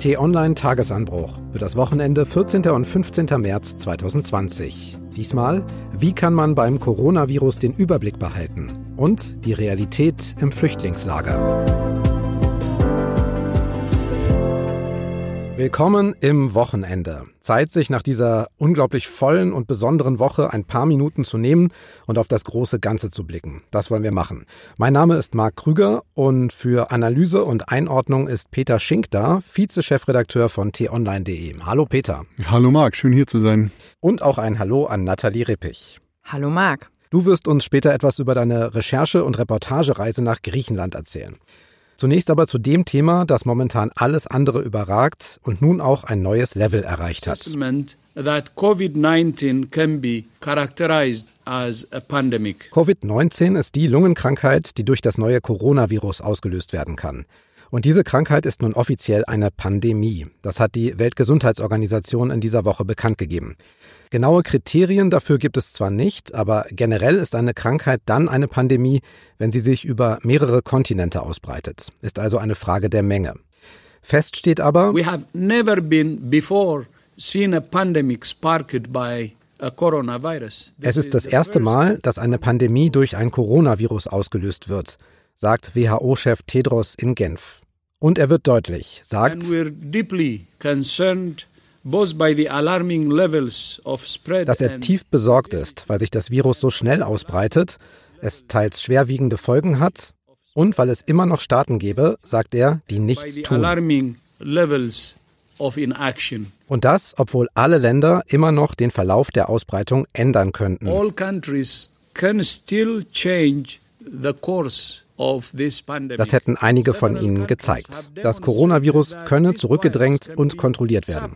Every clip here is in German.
T-Online Tagesanbruch für das Wochenende 14. und 15. März 2020. Diesmal, wie kann man beim Coronavirus den Überblick behalten? Und die Realität im Flüchtlingslager. Willkommen im Wochenende. Zeit, sich nach dieser unglaublich vollen und besonderen Woche ein paar Minuten zu nehmen und auf das große Ganze zu blicken. Das wollen wir machen. Mein Name ist Marc Krüger und für Analyse und Einordnung ist Peter Schink da, Vize-Chefredakteur von t-online.de. Hallo Peter. Hallo Marc, schön hier zu sein. Und auch ein Hallo an Nathalie Rippich. Hallo Marc. Du wirst uns später etwas über deine Recherche- und Reportagereise nach Griechenland erzählen. Zunächst aber zu dem Thema, das momentan alles andere überragt und nun auch ein neues Level erreicht hat. Covid-19 ist die Lungenkrankheit, die durch das neue Coronavirus ausgelöst werden kann. Und diese Krankheit ist nun offiziell eine Pandemie. Das hat die Weltgesundheitsorganisation in dieser Woche bekannt gegeben. Genaue Kriterien dafür gibt es zwar nicht, aber generell ist eine Krankheit dann eine Pandemie, wenn sie sich über mehrere Kontinente ausbreitet. Ist also eine Frage der Menge. Fest steht aber, We have never been before seen a pandemic sparked by es ist das erste Mal, dass eine Pandemie durch ein Coronavirus ausgelöst wird, sagt WHO-Chef Tedros in Genf. Und er wird deutlich, sagt, dass er tief besorgt ist, weil sich das Virus so schnell ausbreitet, es teils schwerwiegende Folgen hat und weil es immer noch Staaten gäbe, sagt er, die nichts tun. Und das, obwohl alle Länder immer noch den Verlauf der Ausbreitung ändern könnten. All countries can still change the course das hätten einige von ihnen gezeigt. Das Coronavirus könne zurückgedrängt und kontrolliert werden.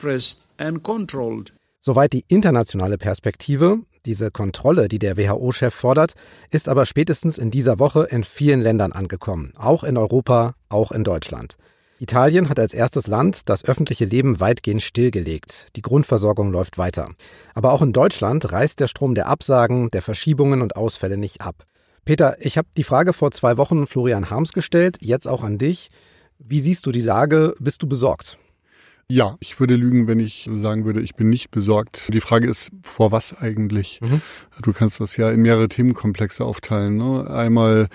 Soweit die internationale Perspektive. Diese Kontrolle, die der WHO-Chef fordert, ist aber spätestens in dieser Woche in vielen Ländern angekommen, auch in Europa, auch in Deutschland. Italien hat als erstes Land das öffentliche Leben weitgehend stillgelegt. Die Grundversorgung läuft weiter. Aber auch in Deutschland reißt der Strom der Absagen, der Verschiebungen und Ausfälle nicht ab. Peter, ich habe die Frage vor zwei Wochen Florian Harms gestellt, jetzt auch an dich. Wie siehst du die Lage? Bist du besorgt? Ja, ich würde lügen, wenn ich sagen würde, ich bin nicht besorgt. Die Frage ist, vor was eigentlich? Mhm. Du kannst das ja in mehrere Themenkomplexe aufteilen. Ne? Einmal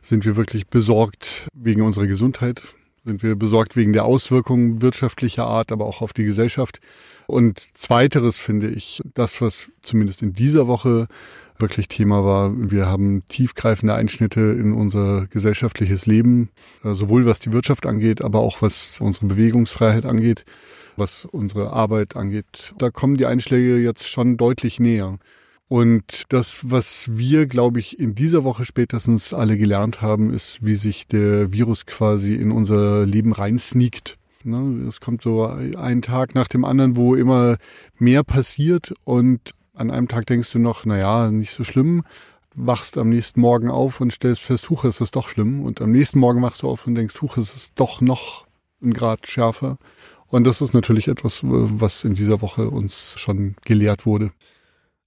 sind wir wirklich besorgt wegen unserer Gesundheit, sind wir besorgt wegen der Auswirkungen wirtschaftlicher Art, aber auch auf die Gesellschaft. Und zweiteres finde ich, das, was zumindest in dieser Woche wirklich Thema war. Wir haben tiefgreifende Einschnitte in unser gesellschaftliches Leben, äh, sowohl was die Wirtschaft angeht, aber auch was unsere Bewegungsfreiheit angeht, was unsere Arbeit angeht. Da kommen die Einschläge jetzt schon deutlich näher. Und das, was wir, glaube ich, in dieser Woche spätestens alle gelernt haben, ist, wie sich der Virus quasi in unser Leben reinsneakt. Ne, es kommt so ein Tag nach dem anderen, wo immer mehr passiert und an einem Tag denkst du noch, na ja, nicht so schlimm, wachst am nächsten Morgen auf und stellst fest, huch, ist es doch schlimm. Und am nächsten Morgen wachst du auf und denkst, huch, ist es doch noch ein Grad schärfer. Und das ist natürlich etwas, was in dieser Woche uns schon gelehrt wurde.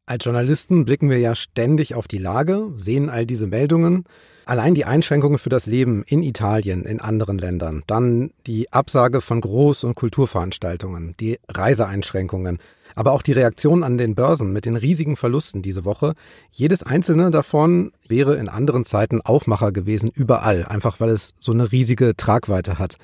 Als Journalisten blicken wir ja ständig auf die Lage, sehen all diese Meldungen. Allein die Einschränkungen für das Leben in Italien, in anderen Ländern, dann die Absage von Groß- und Kulturveranstaltungen, die Reiseeinschränkungen, aber auch die Reaktion an den Börsen mit den riesigen Verlusten diese Woche. Jedes einzelne davon wäre in anderen Zeiten Aufmacher gewesen, überall, einfach weil es so eine riesige Tragweite hat.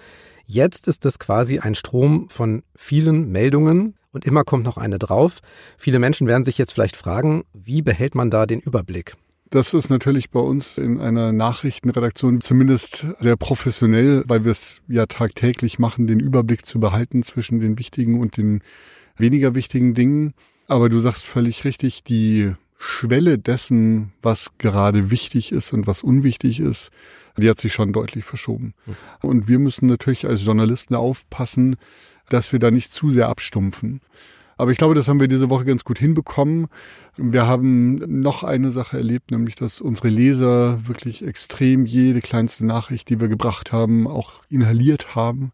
Jetzt ist es quasi ein Strom von vielen Meldungen und immer kommt noch eine drauf. Viele Menschen werden sich jetzt vielleicht fragen, wie behält man da den Überblick? Das ist natürlich bei uns in einer Nachrichtenredaktion zumindest sehr professionell, weil wir es ja tagtäglich machen, den Überblick zu behalten zwischen den wichtigen und den weniger wichtigen Dingen. Aber du sagst völlig richtig, die Schwelle dessen, was gerade wichtig ist und was unwichtig ist, die hat sich schon deutlich verschoben. Mhm. Und wir müssen natürlich als Journalisten aufpassen, dass wir da nicht zu sehr abstumpfen. Aber ich glaube, das haben wir diese Woche ganz gut hinbekommen. Wir haben noch eine Sache erlebt, nämlich dass unsere Leser wirklich extrem jede kleinste Nachricht, die wir gebracht haben, auch inhaliert haben.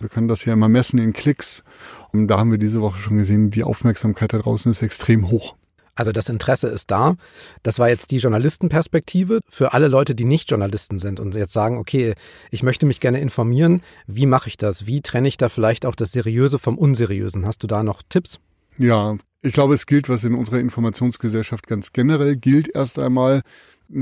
Wir können das ja immer messen in Klicks. Und da haben wir diese Woche schon gesehen, die Aufmerksamkeit da draußen ist extrem hoch. Also das Interesse ist da. Das war jetzt die Journalistenperspektive. Für alle Leute, die nicht Journalisten sind und jetzt sagen, okay, ich möchte mich gerne informieren, wie mache ich das? Wie trenne ich da vielleicht auch das Seriöse vom Unseriösen? Hast du da noch Tipps? Ja, ich glaube, es gilt, was in unserer Informationsgesellschaft ganz generell gilt, erst einmal,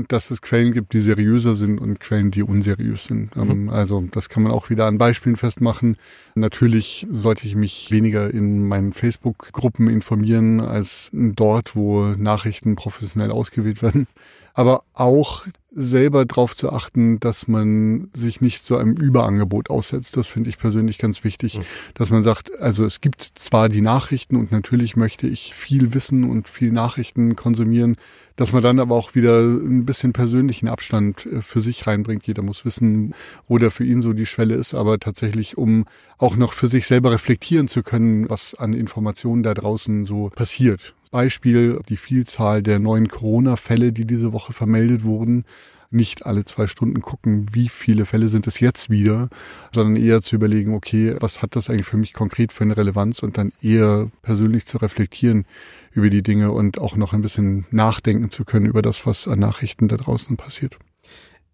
dass es Quellen gibt, die seriöser sind und Quellen, die unseriös sind. Mhm. Ähm, also das kann man auch wieder an Beispielen festmachen. Natürlich sollte ich mich weniger in meinen Facebook-Gruppen informieren als dort, wo Nachrichten professionell ausgewählt werden. Aber auch selber darauf zu achten, dass man sich nicht so einem Überangebot aussetzt. Das finde ich persönlich ganz wichtig, mhm. dass man sagt, also es gibt zwar die Nachrichten und natürlich möchte ich viel wissen und viel Nachrichten konsumieren, dass man dann aber auch wieder ein bisschen persönlichen Abstand äh, für sich reinbringt. Jeder muss wissen, wo der für ihn so die Schwelle ist, aber tatsächlich, um auch noch für sich selber reflektieren zu können, was an Informationen da draußen so passiert. Beispiel die Vielzahl der neuen Corona-Fälle, die diese Woche vermeldet wurden. Nicht alle zwei Stunden gucken, wie viele Fälle sind es jetzt wieder, sondern eher zu überlegen, okay, was hat das eigentlich für mich konkret für eine Relevanz und dann eher persönlich zu reflektieren über die Dinge und auch noch ein bisschen nachdenken zu können über das, was an Nachrichten da draußen passiert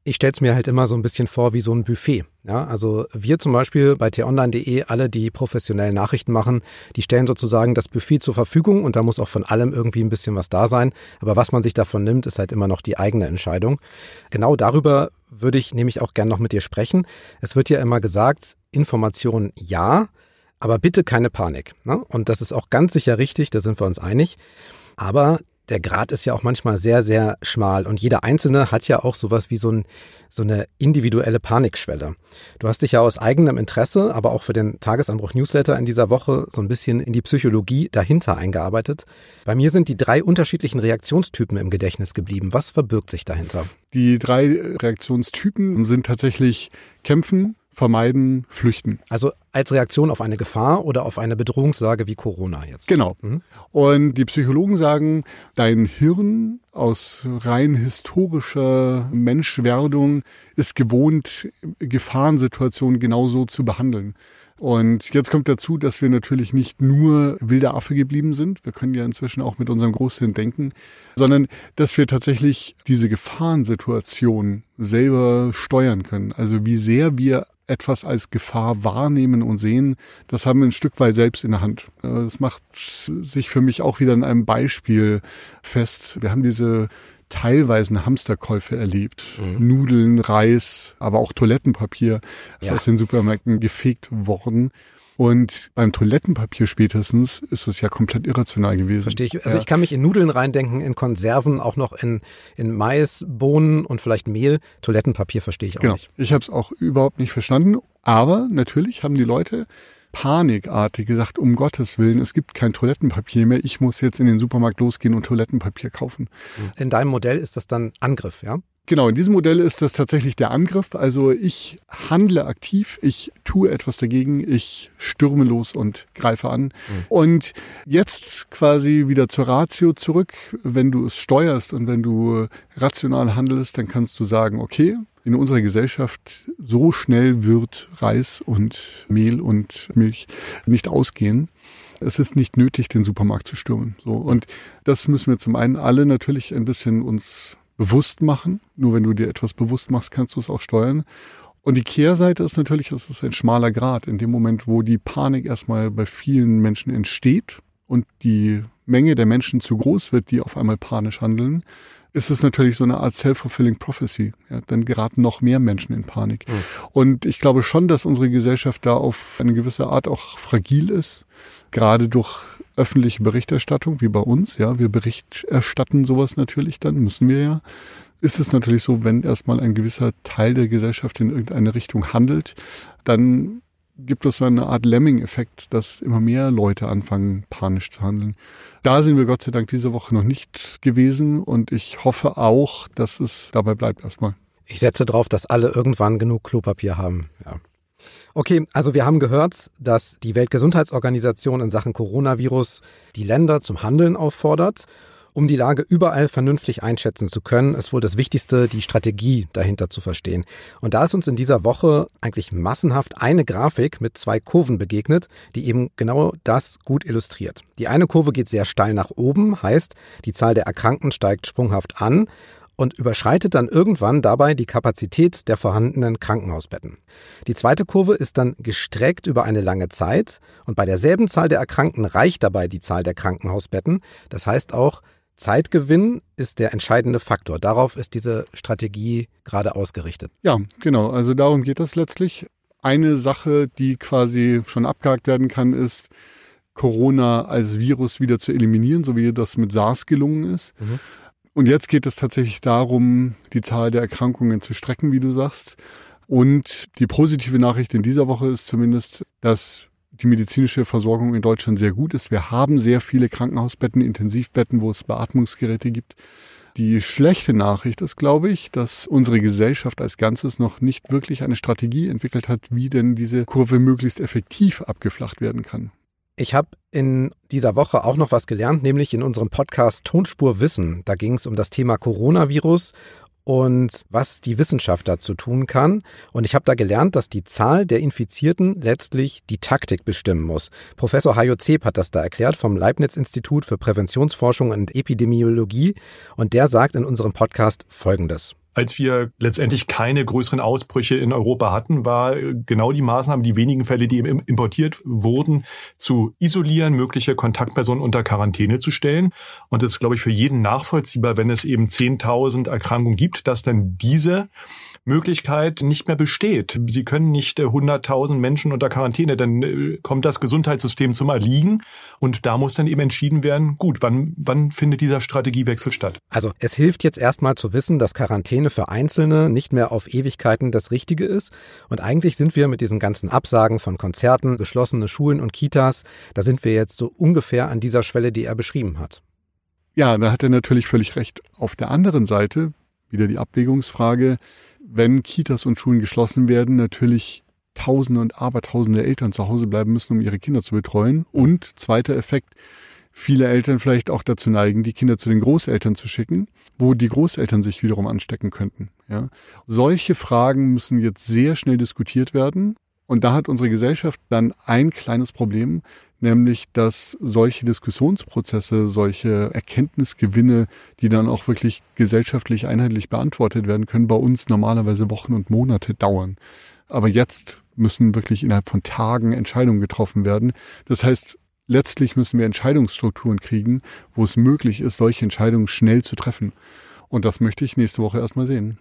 ich stelle es mir halt immer so ein bisschen vor wie so ein Buffet. Ja, also wir zum Beispiel bei t-online.de, alle, die professionell Nachrichten machen, die stellen sozusagen das Buffet zur Verfügung und da muss auch von allem irgendwie ein bisschen was da sein. Aber was man sich davon nimmt, ist halt immer noch die eigene Entscheidung. Genau darüber würde ich nämlich auch gern noch mit dir sprechen. Es wird ja immer gesagt, Information ja, aber bitte keine Panik. Ne? Und das ist auch ganz sicher richtig, da sind wir uns einig. Aber der Grad ist ja auch manchmal sehr, sehr schmal und jeder Einzelne hat ja auch sowas wie so, ein, so eine individuelle Panikschwelle. Du hast dich ja aus eigenem Interesse, aber auch für den Tagesanbruch-Newsletter in dieser Woche so ein bisschen in die Psychologie dahinter eingearbeitet. Bei mir sind die drei unterschiedlichen Reaktionstypen im Gedächtnis geblieben. Was verbirgt sich dahinter? Die drei Reaktionstypen sind tatsächlich Kämpfen, vermeiden, flüchten. Also als Reaktion auf eine Gefahr oder auf eine Bedrohungslage wie Corona jetzt. Genau. Mhm. Und die Psychologen sagen, dein Hirn aus rein historischer Menschwerdung ist gewohnt, Gefahrensituationen genauso zu behandeln. Und jetzt kommt dazu, dass wir natürlich nicht nur wilder Affe geblieben sind. Wir können ja inzwischen auch mit unserem Großhirn denken, sondern dass wir tatsächlich diese Gefahrensituation selber steuern können. Also wie sehr wir etwas als Gefahr wahrnehmen und sehen, das haben wir ein Stück weit selbst in der Hand. Das macht sich für mich auch wieder in einem Beispiel fest. Wir haben diese teilweise Hamsterkäufe erlebt. Mhm. Nudeln, Reis, aber auch Toilettenpapier ist ja. aus den Supermärkten gefegt worden. Und beim Toilettenpapier spätestens ist es ja komplett irrational gewesen. Verstehe ich. Also ja. ich kann mich in Nudeln reindenken, in Konserven, auch noch in, in Mais, Bohnen und vielleicht Mehl. Toilettenpapier verstehe ich auch genau. nicht. Ich habe es auch überhaupt nicht verstanden. Aber natürlich haben die Leute panikartig gesagt, um Gottes Willen, es gibt kein Toilettenpapier mehr, ich muss jetzt in den Supermarkt losgehen und Toilettenpapier kaufen. In deinem Modell ist das dann Angriff, ja? Genau, in diesem Modell ist das tatsächlich der Angriff. Also ich handle aktiv, ich tue etwas dagegen, ich stürme los und greife an. Mhm. Und jetzt quasi wieder zur Ratio zurück. Wenn du es steuerst und wenn du rational handelst, dann kannst du sagen, okay, in unserer Gesellschaft so schnell wird Reis und Mehl und Milch nicht ausgehen. Es ist nicht nötig, den Supermarkt zu stürmen. So. Und das müssen wir zum einen alle natürlich ein bisschen uns bewusst machen. Nur wenn du dir etwas bewusst machst, kannst du es auch steuern. Und die Kehrseite ist natürlich, es ist ein schmaler Grad. In dem Moment, wo die Panik erstmal bei vielen Menschen entsteht und die Menge der Menschen zu groß wird, die auf einmal panisch handeln, ist es natürlich so eine Art self-fulfilling prophecy. Ja, dann geraten noch mehr Menschen in Panik. Mhm. Und ich glaube schon, dass unsere Gesellschaft da auf eine gewisse Art auch fragil ist, gerade durch öffentliche Berichterstattung, wie bei uns. Ja, wir Bericht erstatten sowas natürlich dann, müssen wir ja. Ist es natürlich so, wenn erstmal ein gewisser Teil der Gesellschaft in irgendeine Richtung handelt, dann gibt es so eine Art Lemming-Effekt, dass immer mehr Leute anfangen, panisch zu handeln. Da sind wir Gott sei Dank diese Woche noch nicht gewesen und ich hoffe auch, dass es dabei bleibt erstmal. Ich setze darauf, dass alle irgendwann genug Klopapier haben. Ja. Okay, also wir haben gehört, dass die Weltgesundheitsorganisation in Sachen Coronavirus die Länder zum Handeln auffordert. Um die Lage überall vernünftig einschätzen zu können, ist wohl das Wichtigste, die Strategie dahinter zu verstehen. Und da ist uns in dieser Woche eigentlich massenhaft eine Grafik mit zwei Kurven begegnet, die eben genau das gut illustriert. Die eine Kurve geht sehr steil nach oben, heißt, die Zahl der Erkrankten steigt sprunghaft an und überschreitet dann irgendwann dabei die Kapazität der vorhandenen Krankenhausbetten. Die zweite Kurve ist dann gestreckt über eine lange Zeit und bei derselben Zahl der Erkrankten reicht dabei die Zahl der Krankenhausbetten. Das heißt auch, Zeitgewinn ist der entscheidende Faktor. Darauf ist diese Strategie gerade ausgerichtet. Ja, genau. Also darum geht es letztlich. Eine Sache, die quasi schon abgehakt werden kann, ist, Corona als Virus wieder zu eliminieren, so wie das mit SARS gelungen ist. Mhm. Und jetzt geht es tatsächlich darum, die Zahl der Erkrankungen zu strecken, wie du sagst. Und die positive Nachricht in dieser Woche ist zumindest, dass die medizinische Versorgung in Deutschland sehr gut ist. Wir haben sehr viele Krankenhausbetten, Intensivbetten, wo es Beatmungsgeräte gibt. Die schlechte Nachricht ist, glaube ich, dass unsere Gesellschaft als Ganzes noch nicht wirklich eine Strategie entwickelt hat, wie denn diese Kurve möglichst effektiv abgeflacht werden kann. Ich habe in dieser Woche auch noch was gelernt, nämlich in unserem Podcast Tonspur Wissen. Da ging es um das Thema Coronavirus und was die Wissenschaft dazu tun kann. Und ich habe da gelernt, dass die Zahl der Infizierten letztlich die Taktik bestimmen muss. Professor Hajo Zeb hat das da erklärt vom Leibniz-Institut für Präventionsforschung und Epidemiologie. Und der sagt in unserem Podcast Folgendes als wir letztendlich keine größeren Ausbrüche in Europa hatten, war genau die Maßnahme, die wenigen Fälle, die importiert wurden, zu isolieren, mögliche Kontaktpersonen unter Quarantäne zu stellen. Und das ist, glaube ich, für jeden nachvollziehbar, wenn es eben 10.000 Erkrankungen gibt, dass dann diese Möglichkeit nicht mehr besteht. Sie können nicht 100.000 äh, Menschen unter Quarantäne, dann äh, kommt das Gesundheitssystem zum Erliegen und da muss dann eben entschieden werden, gut, wann, wann findet dieser Strategiewechsel statt? Also es hilft jetzt erstmal zu wissen, dass Quarantäne für Einzelne nicht mehr auf Ewigkeiten das Richtige ist und eigentlich sind wir mit diesen ganzen Absagen von Konzerten, geschlossene Schulen und Kitas, da sind wir jetzt so ungefähr an dieser Schwelle, die er beschrieben hat. Ja, da hat er natürlich völlig recht. Auf der anderen Seite wieder die Abwägungsfrage, wenn Kitas und Schulen geschlossen werden, natürlich Tausende und Abertausende Eltern zu Hause bleiben müssen, um ihre Kinder zu betreuen. Und zweiter Effekt, viele Eltern vielleicht auch dazu neigen, die Kinder zu den Großeltern zu schicken, wo die Großeltern sich wiederum anstecken könnten. Ja. Solche Fragen müssen jetzt sehr schnell diskutiert werden. Und da hat unsere Gesellschaft dann ein kleines Problem, nämlich dass solche Diskussionsprozesse, solche Erkenntnisgewinne, die dann auch wirklich gesellschaftlich einheitlich beantwortet werden können, bei uns normalerweise Wochen und Monate dauern. Aber jetzt müssen wirklich innerhalb von Tagen Entscheidungen getroffen werden. Das heißt, letztlich müssen wir Entscheidungsstrukturen kriegen, wo es möglich ist, solche Entscheidungen schnell zu treffen. Und das möchte ich nächste Woche erstmal sehen.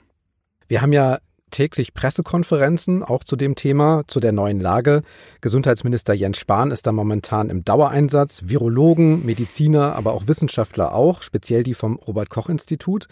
Wir haben ja täglich Pressekonferenzen, auch zu dem Thema, zu der neuen Lage. Gesundheitsminister Jens Spahn ist da momentan im Dauereinsatz. Virologen, Mediziner, aber auch Wissenschaftler auch, speziell die vom Robert Koch Institut.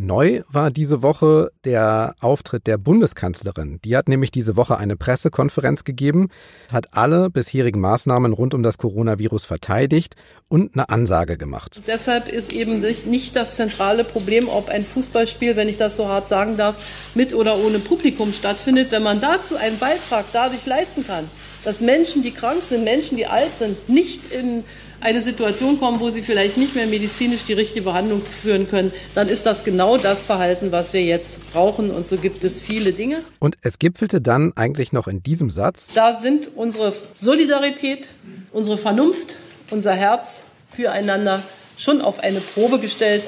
Neu war diese Woche der Auftritt der Bundeskanzlerin. Die hat nämlich diese Woche eine Pressekonferenz gegeben, hat alle bisherigen Maßnahmen rund um das Coronavirus verteidigt und eine Ansage gemacht. Deshalb ist eben nicht das zentrale Problem, ob ein Fußballspiel, wenn ich das so hart sagen darf, mit oder ohne Publikum stattfindet. Wenn man dazu einen Beitrag dadurch leisten kann, dass Menschen, die krank sind, Menschen, die alt sind, nicht in eine Situation kommen, wo sie vielleicht nicht mehr medizinisch die richtige Behandlung führen können, dann ist das genau das Verhalten, was wir jetzt brauchen. Und so gibt es viele Dinge. Und es gipfelte dann eigentlich noch in diesem Satz. Da sind unsere Solidarität, unsere Vernunft, unser Herz füreinander schon auf eine Probe gestellt,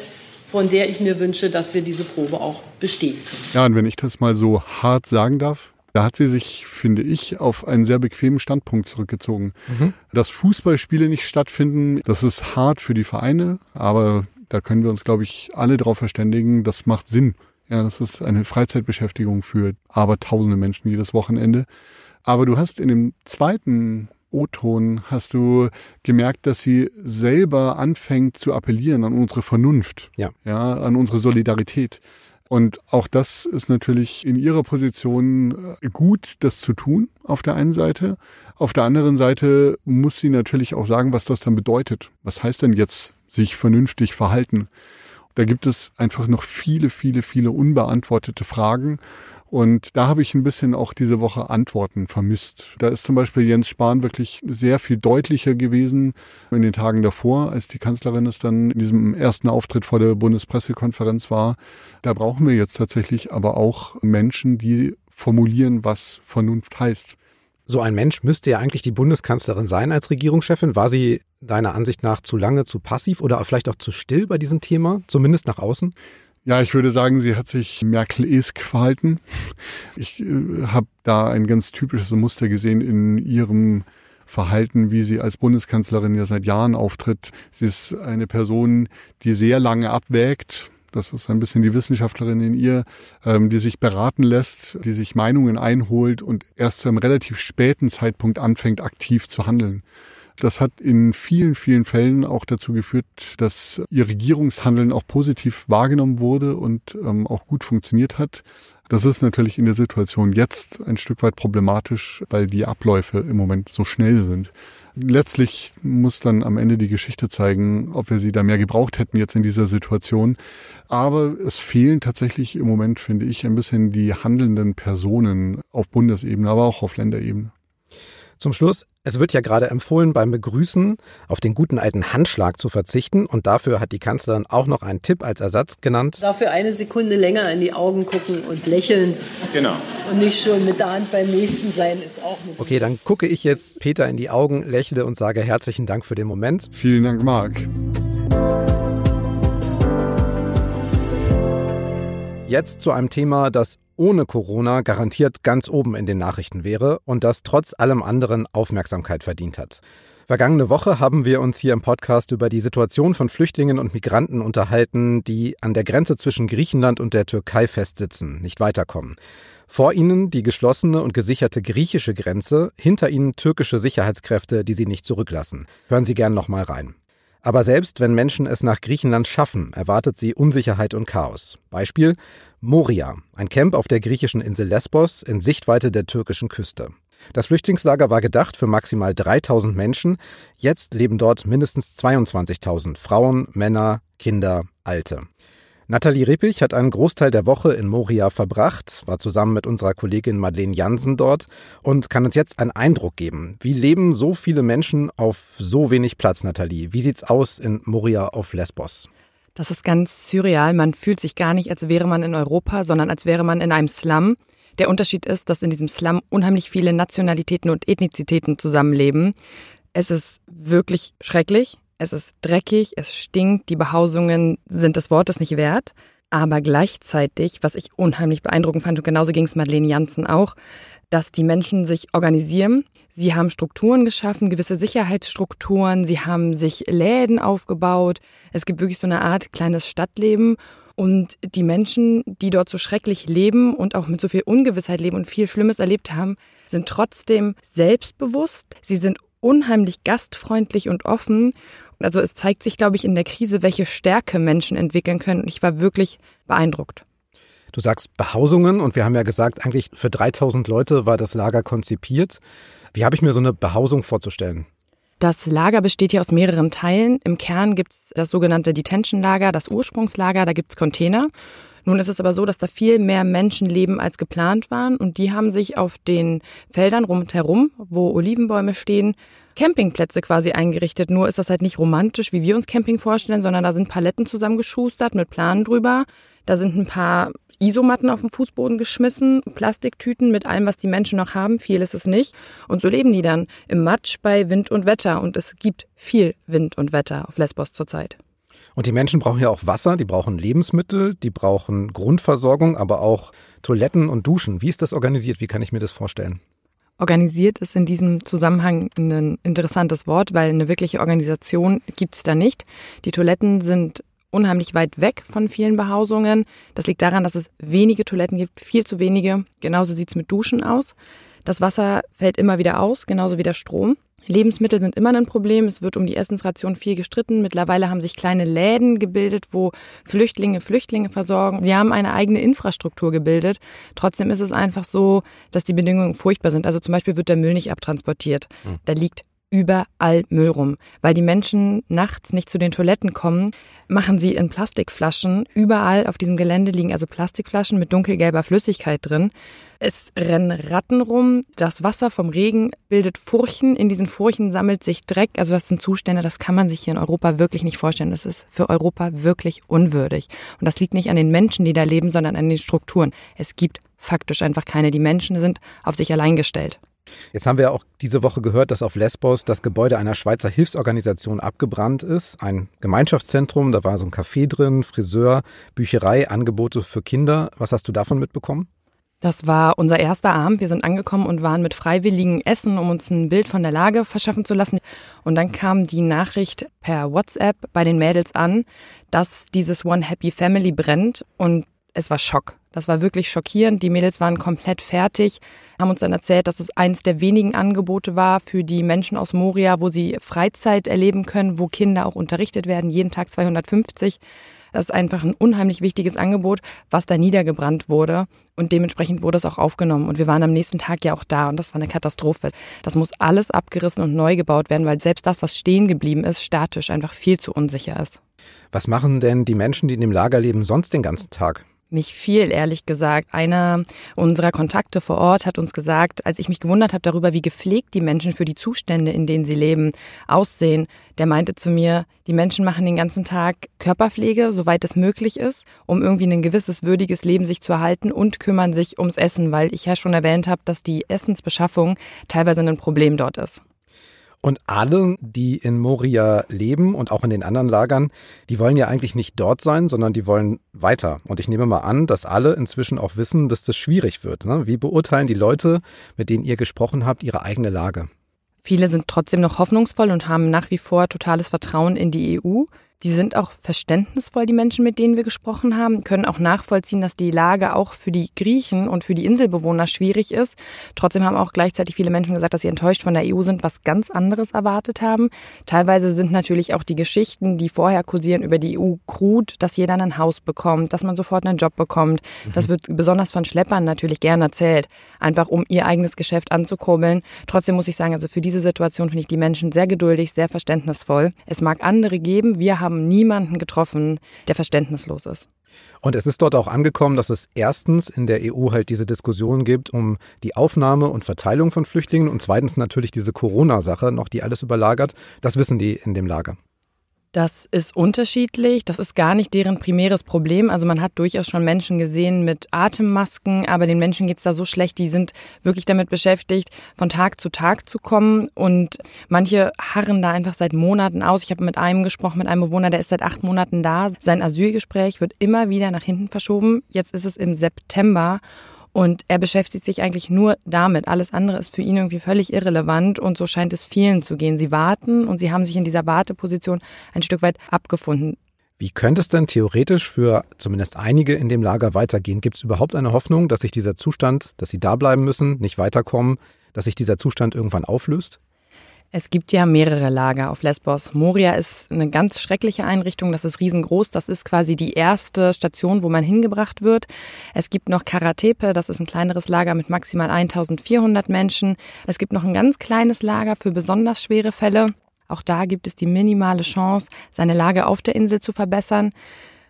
von der ich mir wünsche, dass wir diese Probe auch bestehen können. Ja, und wenn ich das mal so hart sagen darf, da hat sie sich, finde ich, auf einen sehr bequemen Standpunkt zurückgezogen. Mhm. Dass Fußballspiele nicht stattfinden, das ist hart für die Vereine, aber da können wir uns, glaube ich, alle darauf verständigen, das macht Sinn. Ja, das ist eine Freizeitbeschäftigung für aber tausende Menschen jedes Wochenende. Aber du hast in dem zweiten O-Ton hast du gemerkt, dass sie selber anfängt zu appellieren an unsere Vernunft, ja, ja an unsere Solidarität. Und auch das ist natürlich in ihrer Position äh, gut, das zu tun, auf der einen Seite. Auf der anderen Seite muss sie natürlich auch sagen, was das dann bedeutet. Was heißt denn jetzt sich vernünftig verhalten? Da gibt es einfach noch viele, viele, viele unbeantwortete Fragen. Und da habe ich ein bisschen auch diese Woche Antworten vermisst. Da ist zum Beispiel Jens Spahn wirklich sehr viel deutlicher gewesen in den Tagen davor, als die Kanzlerin es dann in diesem ersten Auftritt vor der Bundespressekonferenz war. Da brauchen wir jetzt tatsächlich aber auch Menschen, die formulieren, was Vernunft heißt. So ein Mensch müsste ja eigentlich die Bundeskanzlerin sein als Regierungschefin. War sie deiner Ansicht nach zu lange, zu passiv oder vielleicht auch zu still bei diesem Thema, zumindest nach außen? Ja, ich würde sagen, sie hat sich Merkel-esk verhalten. Ich äh, habe da ein ganz typisches Muster gesehen in ihrem Verhalten, wie sie als Bundeskanzlerin ja seit Jahren auftritt. Sie ist eine Person, die sehr lange abwägt. Das ist ein bisschen die Wissenschaftlerin in ihr, ähm, die sich beraten lässt, die sich Meinungen einholt und erst zu einem relativ späten Zeitpunkt anfängt, aktiv zu handeln. Das hat in vielen, vielen Fällen auch dazu geführt, dass ihr Regierungshandeln auch positiv wahrgenommen wurde und ähm, auch gut funktioniert hat. Das ist natürlich in der Situation jetzt ein Stück weit problematisch, weil die Abläufe im Moment so schnell sind. Letztlich muss dann am Ende die Geschichte zeigen, ob wir sie da mehr gebraucht hätten jetzt in dieser Situation. Aber es fehlen tatsächlich im Moment, finde ich, ein bisschen die handelnden Personen auf Bundesebene, aber auch auf Länderebene. Zum Schluss, es wird ja gerade empfohlen, beim Begrüßen auf den guten alten Handschlag zu verzichten. Und dafür hat die Kanzlerin auch noch einen Tipp als Ersatz genannt. Dafür eine Sekunde länger in die Augen gucken und lächeln. Genau. Und nicht schon mit der Hand beim nächsten sein, ist auch eine Okay, dann gucke ich jetzt Peter in die Augen, lächle und sage herzlichen Dank für den Moment. Vielen Dank, Marc. Jetzt zu einem Thema, das ohne Corona garantiert ganz oben in den Nachrichten wäre und das trotz allem anderen Aufmerksamkeit verdient hat. Vergangene Woche haben wir uns hier im Podcast über die Situation von Flüchtlingen und Migranten unterhalten, die an der Grenze zwischen Griechenland und der Türkei festsitzen, nicht weiterkommen. Vor ihnen die geschlossene und gesicherte griechische Grenze, hinter ihnen türkische Sicherheitskräfte, die sie nicht zurücklassen. Hören Sie gern nochmal rein. Aber selbst wenn Menschen es nach Griechenland schaffen, erwartet sie Unsicherheit und Chaos. Beispiel Moria, ein Camp auf der griechischen Insel Lesbos in Sichtweite der türkischen Küste. Das Flüchtlingslager war gedacht für maximal 3000 Menschen. Jetzt leben dort mindestens 22.000 Frauen, Männer, Kinder, Alte. Nathalie Rippich hat einen Großteil der Woche in Moria verbracht, war zusammen mit unserer Kollegin Madeleine Jansen dort und kann uns jetzt einen Eindruck geben. Wie leben so viele Menschen auf so wenig Platz, Nathalie? Wie sieht's aus in Moria auf Lesbos? Das ist ganz surreal. Man fühlt sich gar nicht, als wäre man in Europa, sondern als wäre man in einem Slum. Der Unterschied ist, dass in diesem Slum unheimlich viele Nationalitäten und Ethnizitäten zusammenleben. Es ist wirklich schrecklich. Es ist dreckig, es stinkt, die Behausungen sind des Wortes nicht wert. Aber gleichzeitig, was ich unheimlich beeindruckend fand, und genauso ging es Madeleine Janssen auch, dass die Menschen sich organisieren. Sie haben Strukturen geschaffen, gewisse Sicherheitsstrukturen, sie haben sich Läden aufgebaut. Es gibt wirklich so eine Art kleines Stadtleben. Und die Menschen, die dort so schrecklich leben und auch mit so viel Ungewissheit leben und viel Schlimmes erlebt haben, sind trotzdem selbstbewusst. Sie sind unheimlich gastfreundlich und offen also es zeigt sich, glaube ich, in der Krise, welche Stärke Menschen entwickeln können. Und ich war wirklich beeindruckt. Du sagst Behausungen und wir haben ja gesagt, eigentlich für 3000 Leute war das Lager konzipiert. Wie habe ich mir so eine Behausung vorzustellen? Das Lager besteht hier aus mehreren Teilen. Im Kern gibt es das sogenannte Detention-Lager, das Ursprungslager, da gibt es Container. Nun ist es aber so, dass da viel mehr Menschen leben, als geplant waren. Und die haben sich auf den Feldern rundherum, wo Olivenbäume stehen, Campingplätze quasi eingerichtet. Nur ist das halt nicht romantisch, wie wir uns Camping vorstellen, sondern da sind Paletten zusammengeschustert mit Planen drüber. Da sind ein paar Isomatten auf den Fußboden geschmissen, Plastiktüten mit allem, was die Menschen noch haben. Viel ist es nicht. Und so leben die dann im Matsch bei Wind und Wetter. Und es gibt viel Wind und Wetter auf Lesbos zurzeit. Und die Menschen brauchen ja auch Wasser, die brauchen Lebensmittel, die brauchen Grundversorgung, aber auch Toiletten und Duschen. Wie ist das organisiert? Wie kann ich mir das vorstellen? Organisiert ist in diesem Zusammenhang ein interessantes Wort, weil eine wirkliche Organisation gibt es da nicht. Die Toiletten sind unheimlich weit weg von vielen Behausungen. Das liegt daran, dass es wenige Toiletten gibt, viel zu wenige. Genauso sieht es mit Duschen aus. Das Wasser fällt immer wieder aus, genauso wie der Strom. Lebensmittel sind immer ein Problem. Es wird um die Essensration viel gestritten. Mittlerweile haben sich kleine Läden gebildet, wo Flüchtlinge Flüchtlinge versorgen. Sie haben eine eigene Infrastruktur gebildet. Trotzdem ist es einfach so, dass die Bedingungen furchtbar sind. Also zum Beispiel wird der Müll nicht abtransportiert. Hm. Da liegt überall Müll rum. Weil die Menschen nachts nicht zu den Toiletten kommen, machen sie in Plastikflaschen. Überall auf diesem Gelände liegen also Plastikflaschen mit dunkelgelber Flüssigkeit drin. Es rennen Ratten rum. Das Wasser vom Regen bildet Furchen. In diesen Furchen sammelt sich Dreck. Also das sind Zustände, das kann man sich hier in Europa wirklich nicht vorstellen. Das ist für Europa wirklich unwürdig. Und das liegt nicht an den Menschen, die da leben, sondern an den Strukturen. Es gibt faktisch einfach keine. Die Menschen sind auf sich allein gestellt. Jetzt haben wir auch diese Woche gehört, dass auf Lesbos das Gebäude einer Schweizer Hilfsorganisation abgebrannt ist. Ein Gemeinschaftszentrum, da war so ein Café drin, Friseur, Bücherei, Angebote für Kinder. Was hast du davon mitbekommen? Das war unser erster Abend. Wir sind angekommen und waren mit Freiwilligen essen, um uns ein Bild von der Lage verschaffen zu lassen. Und dann kam die Nachricht per WhatsApp bei den Mädels an, dass dieses One Happy Family brennt. Und es war Schock. Das war wirklich schockierend. Die Mädels waren komplett fertig, haben uns dann erzählt, dass es eines der wenigen Angebote war für die Menschen aus Moria, wo sie Freizeit erleben können, wo Kinder auch unterrichtet werden, jeden Tag 250. Das ist einfach ein unheimlich wichtiges Angebot, was da niedergebrannt wurde. Und dementsprechend wurde es auch aufgenommen. Und wir waren am nächsten Tag ja auch da und das war eine Katastrophe. Das muss alles abgerissen und neu gebaut werden, weil selbst das, was stehen geblieben ist, statisch einfach viel zu unsicher ist. Was machen denn die Menschen, die in dem Lager leben, sonst den ganzen Tag? Nicht viel, ehrlich gesagt. Einer unserer Kontakte vor Ort hat uns gesagt, als ich mich gewundert habe darüber, wie gepflegt die Menschen für die Zustände, in denen sie leben, aussehen, der meinte zu mir, die Menschen machen den ganzen Tag Körperpflege, soweit es möglich ist, um irgendwie ein gewisses würdiges Leben sich zu erhalten und kümmern sich ums Essen, weil ich ja schon erwähnt habe, dass die Essensbeschaffung teilweise ein Problem dort ist. Und alle, die in Moria leben und auch in den anderen Lagern, die wollen ja eigentlich nicht dort sein, sondern die wollen weiter. Und ich nehme mal an, dass alle inzwischen auch wissen, dass das schwierig wird. Ne? Wie beurteilen die Leute, mit denen ihr gesprochen habt, ihre eigene Lage? Viele sind trotzdem noch hoffnungsvoll und haben nach wie vor totales Vertrauen in die EU. Die sind auch verständnisvoll, die Menschen, mit denen wir gesprochen haben, können auch nachvollziehen, dass die Lage auch für die Griechen und für die Inselbewohner schwierig ist. Trotzdem haben auch gleichzeitig viele Menschen gesagt, dass sie enttäuscht von der EU sind, was ganz anderes erwartet haben. Teilweise sind natürlich auch die Geschichten, die vorher kursieren über die EU, krut, dass jeder ein Haus bekommt, dass man sofort einen Job bekommt. Mhm. Das wird besonders von Schleppern natürlich gern erzählt, einfach um ihr eigenes Geschäft anzukurbeln. Trotzdem muss ich sagen, also für diese Situation finde ich die Menschen sehr geduldig, sehr verständnisvoll. Es mag andere geben. Wir haben haben niemanden getroffen, der verständnislos ist. Und es ist dort auch angekommen, dass es erstens in der EU halt diese Diskussion gibt um die Aufnahme und Verteilung von Flüchtlingen und zweitens natürlich diese Corona-Sache noch, die alles überlagert. Das wissen die in dem Lager. Das ist unterschiedlich. Das ist gar nicht deren primäres Problem. Also man hat durchaus schon Menschen gesehen mit Atemmasken, aber den Menschen geht's da so schlecht, die sind wirklich damit beschäftigt, von Tag zu Tag zu kommen. Und manche harren da einfach seit Monaten aus. Ich habe mit einem gesprochen, mit einem Bewohner, der ist seit acht Monaten da. Sein Asylgespräch wird immer wieder nach hinten verschoben. Jetzt ist es im September. Und er beschäftigt sich eigentlich nur damit. Alles andere ist für ihn irgendwie völlig irrelevant und so scheint es vielen zu gehen. Sie warten und sie haben sich in dieser Warteposition ein Stück weit abgefunden. Wie könnte es denn theoretisch für zumindest einige in dem Lager weitergehen? Gibt es überhaupt eine Hoffnung, dass sich dieser Zustand, dass sie da bleiben müssen, nicht weiterkommen, dass sich dieser Zustand irgendwann auflöst? Es gibt ja mehrere Lager auf Lesbos. Moria ist eine ganz schreckliche Einrichtung. Das ist riesengroß. Das ist quasi die erste Station, wo man hingebracht wird. Es gibt noch Karatepe. Das ist ein kleineres Lager mit maximal 1400 Menschen. Es gibt noch ein ganz kleines Lager für besonders schwere Fälle. Auch da gibt es die minimale Chance, seine Lage auf der Insel zu verbessern.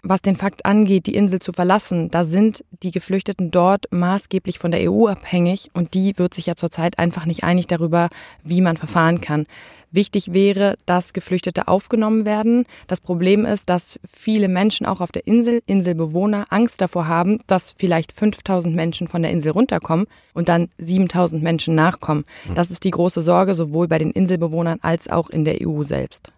Was den Fakt angeht, die Insel zu verlassen, da sind die Geflüchteten dort maßgeblich von der EU abhängig und die wird sich ja zurzeit einfach nicht einig darüber, wie man verfahren kann. Wichtig wäre, dass Geflüchtete aufgenommen werden. Das Problem ist, dass viele Menschen auch auf der Insel, Inselbewohner, Angst davor haben, dass vielleicht 5000 Menschen von der Insel runterkommen und dann 7000 Menschen nachkommen. Das ist die große Sorge sowohl bei den Inselbewohnern als auch in der EU selbst.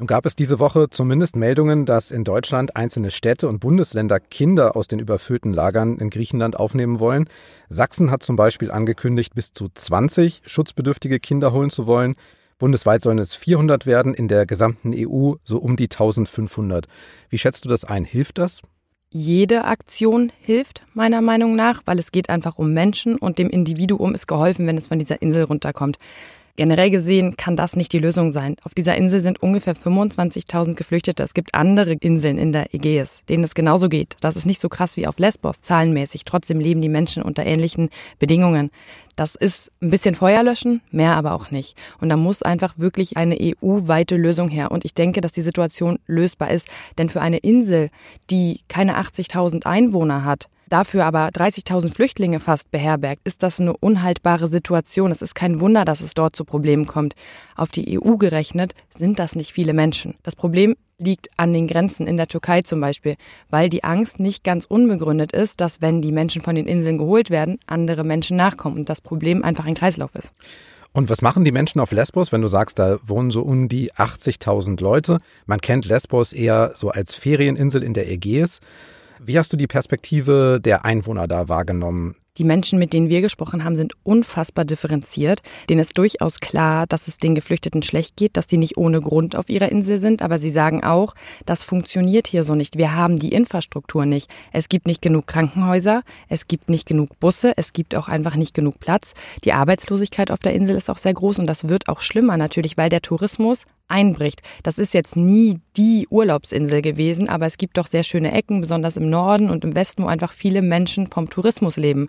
Nun gab es diese Woche zumindest Meldungen, dass in Deutschland einzelne Städte und Bundesländer Kinder aus den überfüllten Lagern in Griechenland aufnehmen wollen. Sachsen hat zum Beispiel angekündigt, bis zu 20 schutzbedürftige Kinder holen zu wollen. Bundesweit sollen es 400 werden, in der gesamten EU so um die 1500. Wie schätzt du das ein? Hilft das? Jede Aktion hilft, meiner Meinung nach, weil es geht einfach um Menschen und dem Individuum ist geholfen, wenn es von dieser Insel runterkommt. Generell gesehen kann das nicht die Lösung sein. Auf dieser Insel sind ungefähr 25.000 Geflüchtete. Es gibt andere Inseln in der Ägäis, denen es genauso geht. Das ist nicht so krass wie auf Lesbos, zahlenmäßig. Trotzdem leben die Menschen unter ähnlichen Bedingungen. Das ist ein bisschen Feuer löschen, mehr aber auch nicht. Und da muss einfach wirklich eine EU-weite Lösung her. Und ich denke, dass die Situation lösbar ist. Denn für eine Insel, die keine 80.000 Einwohner hat, dafür aber 30.000 Flüchtlinge fast beherbergt, ist das eine unhaltbare Situation. Es ist kein Wunder, dass es dort zu Problemen kommt. Auf die EU gerechnet sind das nicht viele Menschen. Das Problem liegt an den Grenzen in der Türkei zum Beispiel, weil die Angst nicht ganz unbegründet ist, dass wenn die Menschen von den Inseln geholt werden, andere Menschen nachkommen und das Problem einfach ein Kreislauf ist. Und was machen die Menschen auf Lesbos, wenn du sagst, da wohnen so um die 80.000 Leute? Man kennt Lesbos eher so als Ferieninsel in der Ägäis. Wie hast du die Perspektive der Einwohner da wahrgenommen? Die Menschen, mit denen wir gesprochen haben, sind unfassbar differenziert. Denen ist durchaus klar, dass es den Geflüchteten schlecht geht, dass die nicht ohne Grund auf ihrer Insel sind. Aber sie sagen auch, das funktioniert hier so nicht. Wir haben die Infrastruktur nicht. Es gibt nicht genug Krankenhäuser, es gibt nicht genug Busse, es gibt auch einfach nicht genug Platz. Die Arbeitslosigkeit auf der Insel ist auch sehr groß und das wird auch schlimmer natürlich, weil der Tourismus einbricht. Das ist jetzt nie die Urlaubsinsel gewesen, aber es gibt doch sehr schöne Ecken, besonders im Norden und im Westen, wo einfach viele Menschen vom Tourismus leben.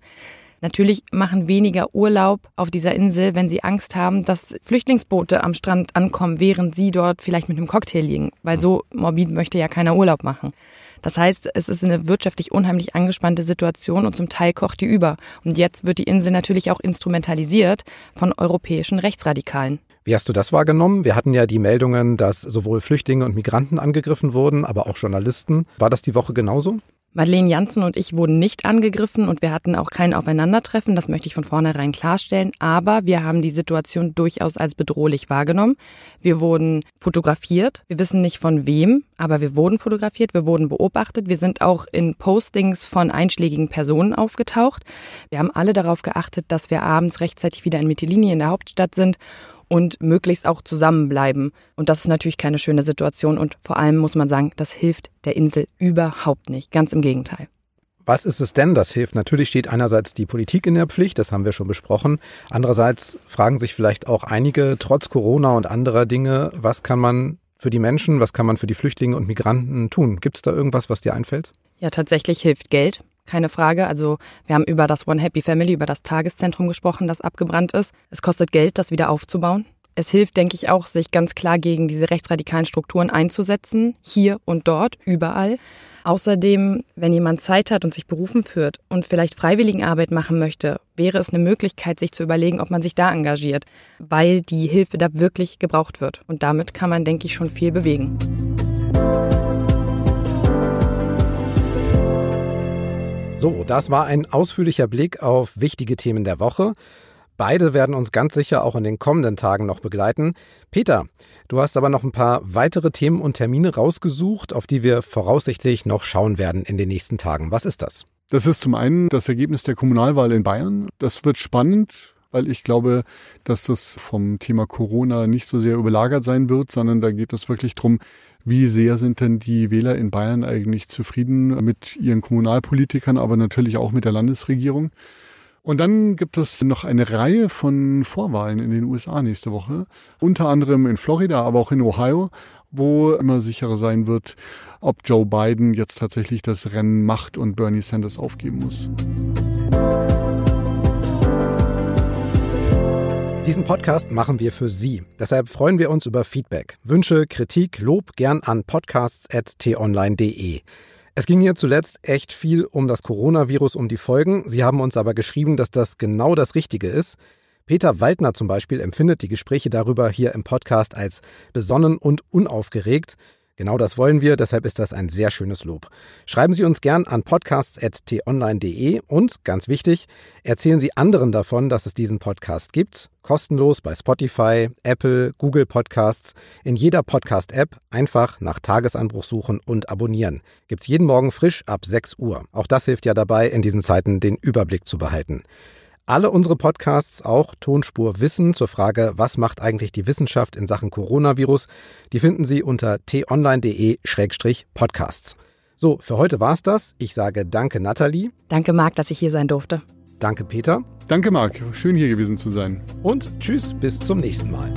Natürlich machen weniger Urlaub auf dieser Insel, wenn sie Angst haben, dass Flüchtlingsboote am Strand ankommen, während sie dort vielleicht mit einem Cocktail liegen, weil so morbid möchte ja keiner Urlaub machen. Das heißt, es ist eine wirtschaftlich unheimlich angespannte Situation und zum Teil kocht die über. Und jetzt wird die Insel natürlich auch instrumentalisiert von europäischen Rechtsradikalen. Wie hast du das wahrgenommen? Wir hatten ja die Meldungen, dass sowohl Flüchtlinge und Migranten angegriffen wurden, aber auch Journalisten. War das die Woche genauso? Madeleine Janssen und ich wurden nicht angegriffen und wir hatten auch kein Aufeinandertreffen, das möchte ich von vornherein klarstellen, aber wir haben die Situation durchaus als bedrohlich wahrgenommen. Wir wurden fotografiert, wir wissen nicht von wem, aber wir wurden fotografiert, wir wurden beobachtet, wir sind auch in Postings von einschlägigen Personen aufgetaucht. Wir haben alle darauf geachtet, dass wir abends rechtzeitig wieder in Mytilini in der Hauptstadt sind und möglichst auch zusammenbleiben. Und das ist natürlich keine schöne Situation und vor allem muss man sagen, das hilft der Insel überhaupt nicht. Ganz im Gegenteil. Was ist es denn, das hilft? Natürlich steht einerseits die Politik in der Pflicht, das haben wir schon besprochen. Andererseits fragen sich vielleicht auch einige, trotz Corona und anderer Dinge, was kann man für die Menschen, was kann man für die Flüchtlinge und Migranten tun? Gibt es da irgendwas, was dir einfällt? Ja, tatsächlich hilft Geld keine Frage. Also wir haben über das One Happy Family, über das Tageszentrum gesprochen, das abgebrannt ist. Es kostet Geld, das wieder aufzubauen. Es hilft, denke ich, auch, sich ganz klar gegen diese rechtsradikalen Strukturen einzusetzen, hier und dort, überall. Außerdem, wenn jemand Zeit hat und sich berufen führt und vielleicht Freiwilligenarbeit machen möchte, wäre es eine Möglichkeit, sich zu überlegen, ob man sich da engagiert, weil die Hilfe da wirklich gebraucht wird. Und damit kann man, denke ich, schon viel bewegen. So, das war ein ausführlicher Blick auf wichtige Themen der Woche. Beide werden uns ganz sicher auch in den kommenden Tagen noch begleiten. Peter, du hast aber noch ein paar weitere Themen und Termine rausgesucht, auf die wir voraussichtlich noch schauen werden in den nächsten Tagen. Was ist das? Das ist zum einen das Ergebnis der Kommunalwahl in Bayern. Das wird spannend, weil ich glaube, dass das vom Thema Corona nicht so sehr überlagert sein wird, sondern da geht es wirklich darum, wie sehr sind denn die Wähler in Bayern eigentlich zufrieden mit ihren Kommunalpolitikern, aber natürlich auch mit der Landesregierung? Und dann gibt es noch eine Reihe von Vorwahlen in den USA nächste Woche, unter anderem in Florida, aber auch in Ohio, wo immer sicherer sein wird, ob Joe Biden jetzt tatsächlich das Rennen macht und Bernie Sanders aufgeben muss. Diesen Podcast machen wir für Sie. Deshalb freuen wir uns über Feedback. Wünsche, Kritik, Lob gern an podcasts.tonline.de. Es ging hier zuletzt echt viel um das Coronavirus, um die Folgen. Sie haben uns aber geschrieben, dass das genau das Richtige ist. Peter Waldner zum Beispiel empfindet die Gespräche darüber hier im Podcast als besonnen und unaufgeregt. Genau das wollen wir, deshalb ist das ein sehr schönes Lob. Schreiben Sie uns gern an podcasts.tonline.de und, ganz wichtig, erzählen Sie anderen davon, dass es diesen Podcast gibt. Kostenlos bei Spotify, Apple, Google Podcasts, in jeder Podcast-App einfach nach Tagesanbruch suchen und abonnieren. Gibt's jeden Morgen frisch ab 6 Uhr. Auch das hilft ja dabei, in diesen Zeiten den Überblick zu behalten. Alle unsere Podcasts, auch Tonspur Wissen zur Frage, was macht eigentlich die Wissenschaft in Sachen Coronavirus, die finden Sie unter t-online.de-podcasts. So, für heute war's das. Ich sage danke Nathalie. Danke Marc, dass ich hier sein durfte. Danke, Peter. Danke, Marc. Schön hier gewesen zu sein. Und tschüss, bis zum nächsten Mal.